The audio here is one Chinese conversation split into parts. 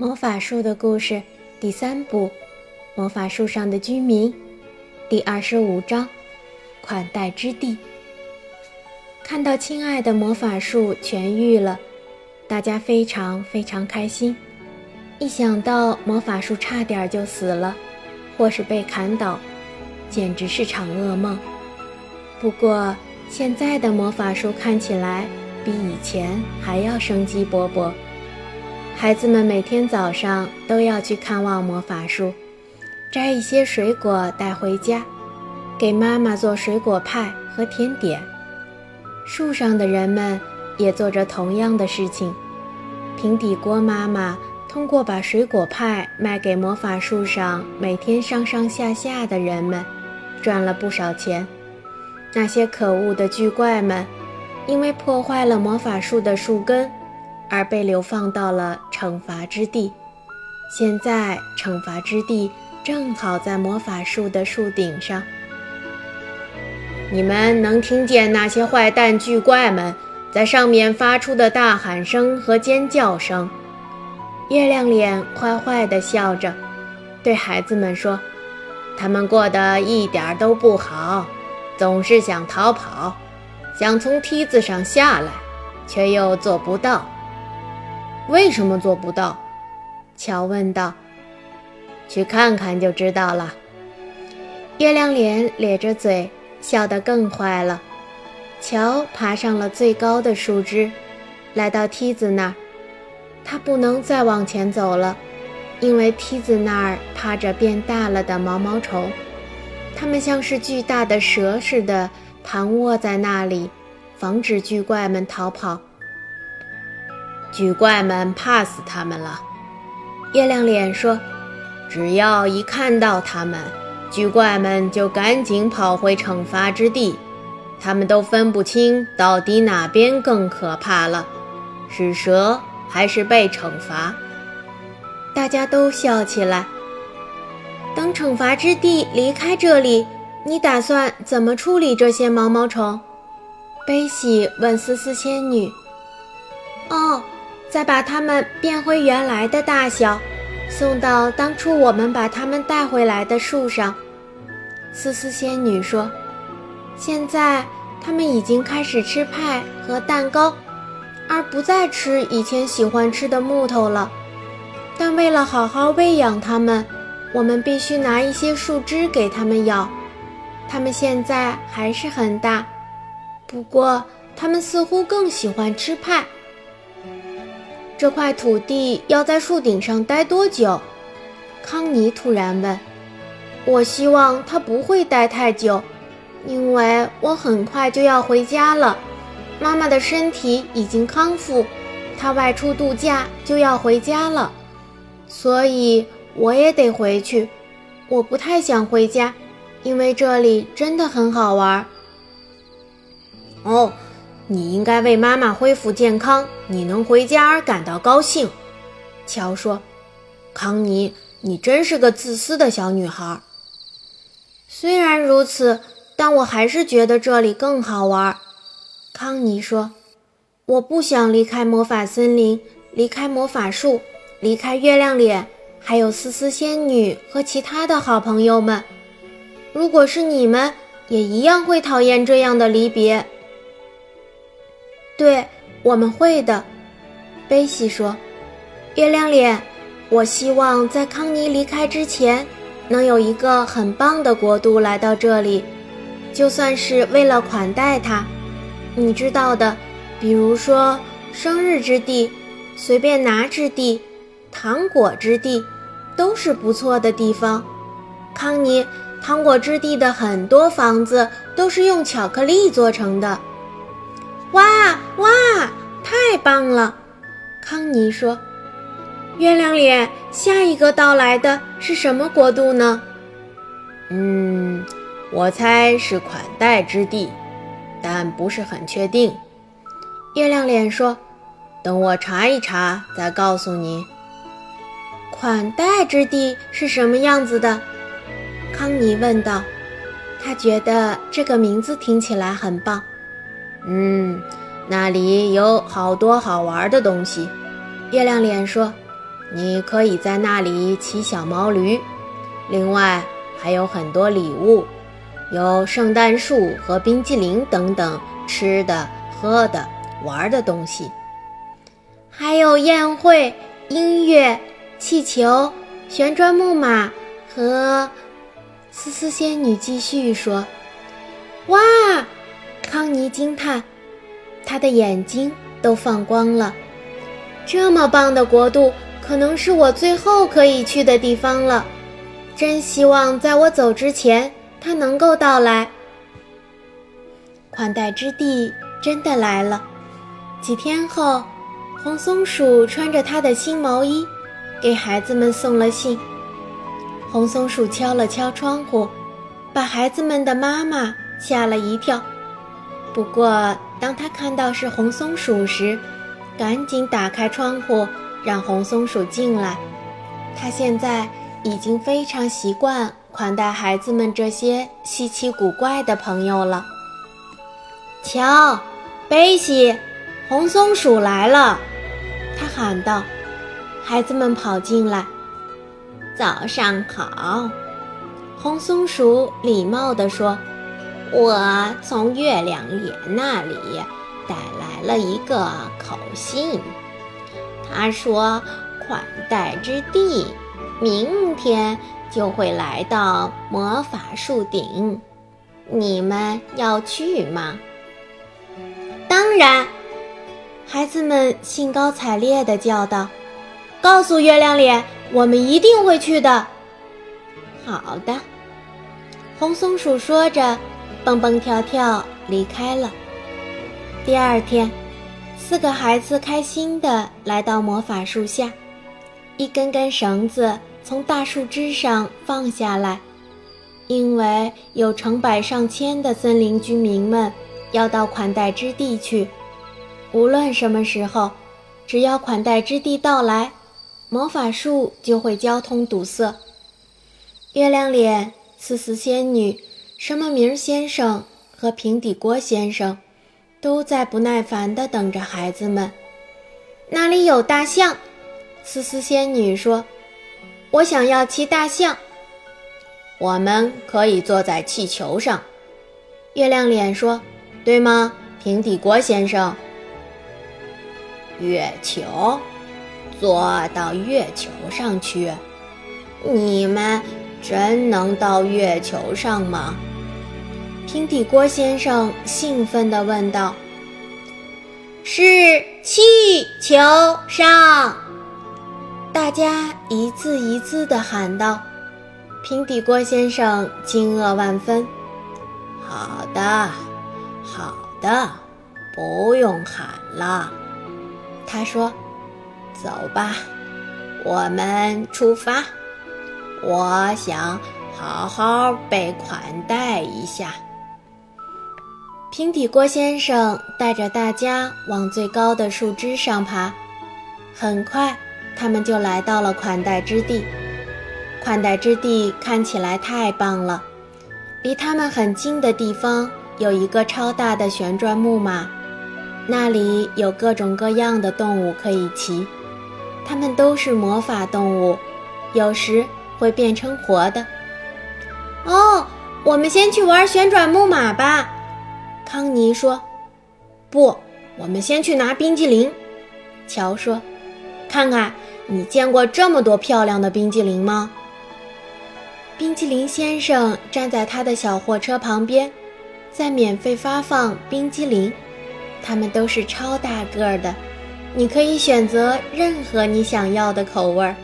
魔法树的故事第三部《魔法树上的居民》第二十五章款待之地。看到亲爱的魔法树痊愈了，大家非常非常开心。一想到魔法树差点就死了，或是被砍倒，简直是场噩梦。不过现在的魔法树看起来比以前还要生机勃勃。孩子们每天早上都要去看望魔法树，摘一些水果带回家，给妈妈做水果派和甜点。树上的人们也做着同样的事情。平底锅妈妈通过把水果派卖给魔法树上每天上上下下的人们，赚了不少钱。那些可恶的巨怪们，因为破坏了魔法树的树根。而被流放到了惩罚之地。现在，惩罚之地正好在魔法树的树顶上。你们能听见那些坏蛋巨怪们在上面发出的大喊声和尖叫声。月亮脸坏坏地笑着，对孩子们说：“他们过得一点都不好，总是想逃跑，想从梯子上下来，却又做不到。”为什么做不到？乔问道。去看看就知道了。月亮脸咧着嘴，笑得更坏了。乔爬上了最高的树枝，来到梯子那儿。他不能再往前走了，因为梯子那儿趴着变大了的毛毛虫，它们像是巨大的蛇似的盘卧在那里，防止巨怪们逃跑。巨怪们怕死他们了，月亮脸说：“只要一看到他们，巨怪们就赶紧跑回惩罚之地。他们都分不清到底哪边更可怕了，是蛇还是被惩罚。”大家都笑起来。等惩罚之地离开这里，你打算怎么处理这些毛毛虫？悲喜问思思仙女。哦。再把它们变回原来的大小，送到当初我们把它们带回来的树上。思思仙女说：“现在它们已经开始吃派和蛋糕，而不再吃以前喜欢吃的木头了。但为了好好喂养它们，我们必须拿一些树枝给它们咬。它们现在还是很大，不过它们似乎更喜欢吃派。”这块土地要在树顶上待多久？康妮突然问。我希望它不会待太久，因为我很快就要回家了。妈妈的身体已经康复，她外出度假就要回家了，所以我也得回去。我不太想回家，因为这里真的很好玩。哦。你应该为妈妈恢复健康，你能回家而感到高兴。”乔说，“康妮，你真是个自私的小女孩。”虽然如此，但我还是觉得这里更好玩。”康妮说，“我不想离开魔法森林，离开魔法树，离开月亮脸，还有思思仙女和其他的好朋友们。如果是你们，也一样会讨厌这样的离别。”对，我们会的，贝西说。月亮脸，我希望在康妮离开之前，能有一个很棒的国度来到这里，就算是为了款待他。你知道的，比如说生日之地、随便拿之地、糖果之地，都是不错的地方。康妮，糖果之地的很多房子都是用巧克力做成的。哇哇，太棒了！康妮说：“月亮脸，下一个到来的是什么国度呢？”嗯，我猜是款待之地，但不是很确定。月亮脸说：“等我查一查，再告诉你。”款待之地是什么样子的？康妮问道。他觉得这个名字听起来很棒。嗯，那里有好多好玩的东西。月亮脸说：“你可以在那里骑小毛驴。另外还有很多礼物，有圣诞树和冰激凌等等吃的、喝的、玩的东西，还有宴会、音乐、气球、旋转木马和……思思仙女继续说：“哇！”康妮惊叹，她的眼睛都放光了。这么棒的国度，可能是我最后可以去的地方了。真希望在我走之前，它能够到来。款待之地真的来了。几天后，红松鼠穿着它的新毛衣，给孩子们送了信。红松鼠敲了敲窗户，把孩子们的妈妈吓了一跳。不过，当他看到是红松鼠时，赶紧打开窗户，让红松鼠进来。他现在已经非常习惯款待孩子们这些稀奇古怪的朋友了。瞧，贝西，红松鼠来了！他喊道。孩子们跑进来。早上好，红松鼠礼貌地说。我从月亮脸那里带来了一个口信，他说款待之地明天就会来到魔法树顶，你们要去吗？当然，孩子们兴高采烈地叫道：“告诉月亮脸，我们一定会去的。”好的，红松鼠说着。蹦蹦跳跳离开了。第二天，四个孩子开心地来到魔法树下，一根根绳子从大树枝上放下来，因为有成百上千的森林居民们要到款待之地去。无论什么时候，只要款待之地到来，魔法树就会交通堵塞。月亮脸，思思仙女。什么名先生和平底锅先生都在不耐烦地等着孩子们。那里有大象，思思仙女说：“我想要骑大象。”我们可以坐在气球上，月亮脸说：“对吗，平底锅先生？”月球，坐到月球上去？你们真能到月球上吗？平底锅先生兴奋地问道：“是气球上！”大家一字一字地喊道。平底锅先生惊愕万分。“好的，好的，不用喊了。”他说，“走吧，我们出发。我想好好被款待一下。”平底锅先生带着大家往最高的树枝上爬，很快，他们就来到了款待之地。款待之地看起来太棒了，离他们很近的地方有一个超大的旋转木马，那里有各种各样的动物可以骑，它们都是魔法动物，有时会变成活的。哦，我们先去玩旋转木马吧。康妮说：“不，我们先去拿冰激凌。”乔说：“看看，你见过这么多漂亮的冰激凌吗？”冰激凌先生站在他的小货车旁边，在免费发放冰激凌，它们都是超大个的，你可以选择任何你想要的口味儿。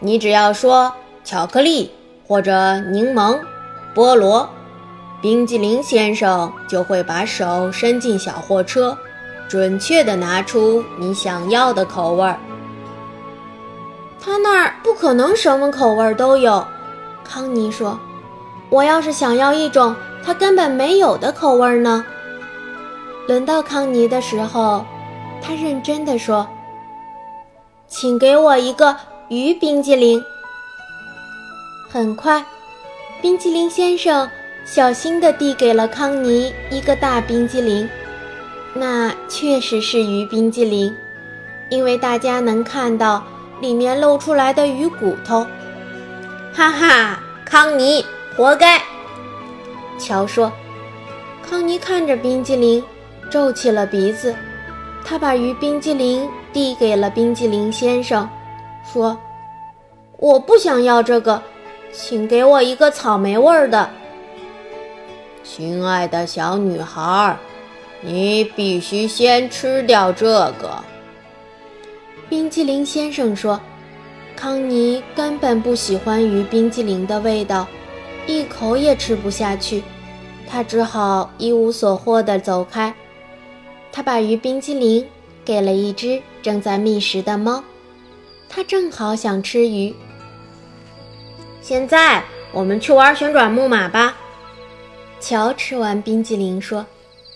你只要说巧克力或者柠檬、菠萝。冰激凌先生就会把手伸进小货车，准确地拿出你想要的口味儿。他那儿不可能什么口味都有，康妮说：“我要是想要一种他根本没有的口味呢？”轮到康妮的时候，他认真地说：“请给我一个鱼冰激凌。”很快，冰激凌先生。小心地递给了康妮一个大冰激凌，那确实是鱼冰激凌。因为大家能看到里面露出来的鱼骨头。哈哈，康妮，活该！乔说。康妮看着冰激凌，皱起了鼻子。他把鱼冰激凌递给了冰激凌先生，说：“我不想要这个，请给我一个草莓味儿的。”亲爱的小女孩，你必须先吃掉这个。”冰激凌先生说。康妮根本不喜欢鱼冰激凌的味道，一口也吃不下去。他只好一无所获地走开。他把鱼冰激凌给了一只正在觅食的猫，它正好想吃鱼。现在我们去玩旋转木马吧。乔吃完冰激凌说：“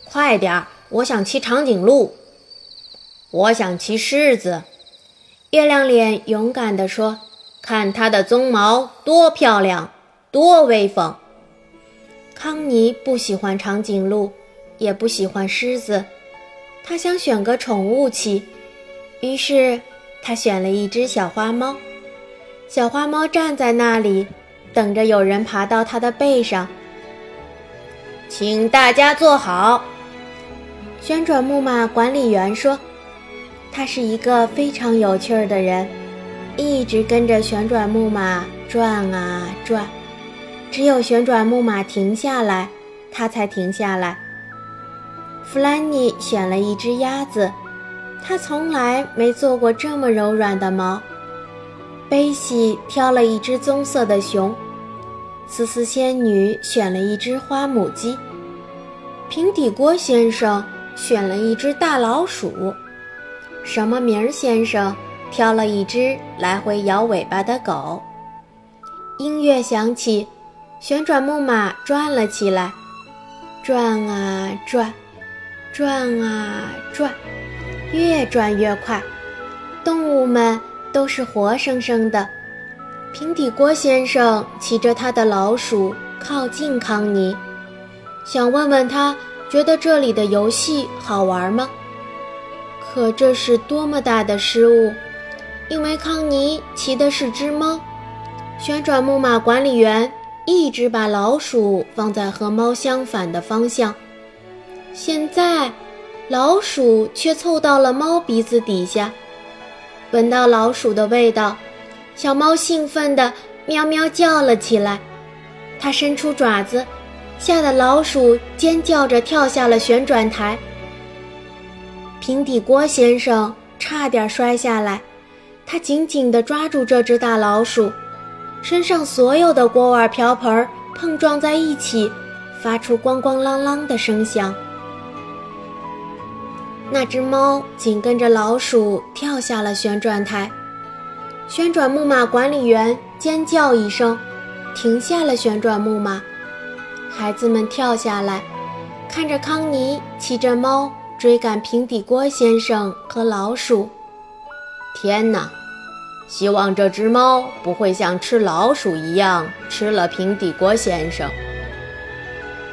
快点儿，我想骑长颈鹿。我想骑狮子。”月亮脸勇敢地说：“看它的鬃毛多漂亮，多威风。”康妮不喜欢长颈鹿，也不喜欢狮子，他想选个宠物骑，于是他选了一只小花猫。小花猫站在那里，等着有人爬到它的背上。请大家坐好。旋转木马管理员说：“他是一个非常有趣儿的人，一直跟着旋转木马转啊转。”只有旋转木马停下来，他才停下来。弗兰妮选了一只鸭子，它从来没做过这么柔软的毛。贝西挑了一只棕色的熊，思思仙女选了一只花母鸡，平底锅先生选了一只大老鼠，什么名儿先生挑了一只来回摇尾巴的狗。音乐响起。旋转木马转了起来，转啊转，转啊转，越转越快。动物们都是活生生的。平底锅先生骑着他的老鼠靠近康妮，想问问他觉得这里的游戏好玩吗？可这是多么大的失误，因为康妮骑的是只猫。旋转木马管理员。一直把老鼠放在和猫相反的方向，现在老鼠却凑到了猫鼻子底下，闻到老鼠的味道，小猫兴奋地喵喵叫了起来。它伸出爪子，吓得老鼠尖叫着跳下了旋转台。平底锅先生差点摔下来，他紧紧地抓住这只大老鼠。身上所有的锅碗瓢盆碰撞在一起，发出咣咣啷啷的声响。那只猫紧跟着老鼠跳下了旋转台，旋转木马管理员尖叫一声，停下了旋转木马。孩子们跳下来，看着康妮骑着猫追赶平底锅先生和老鼠。天哪！希望这只猫不会像吃老鼠一样吃了平底锅先生。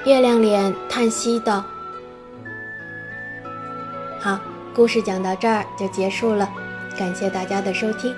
月亮脸叹息道：“故事讲到这儿就结束了，感谢大家的收听。”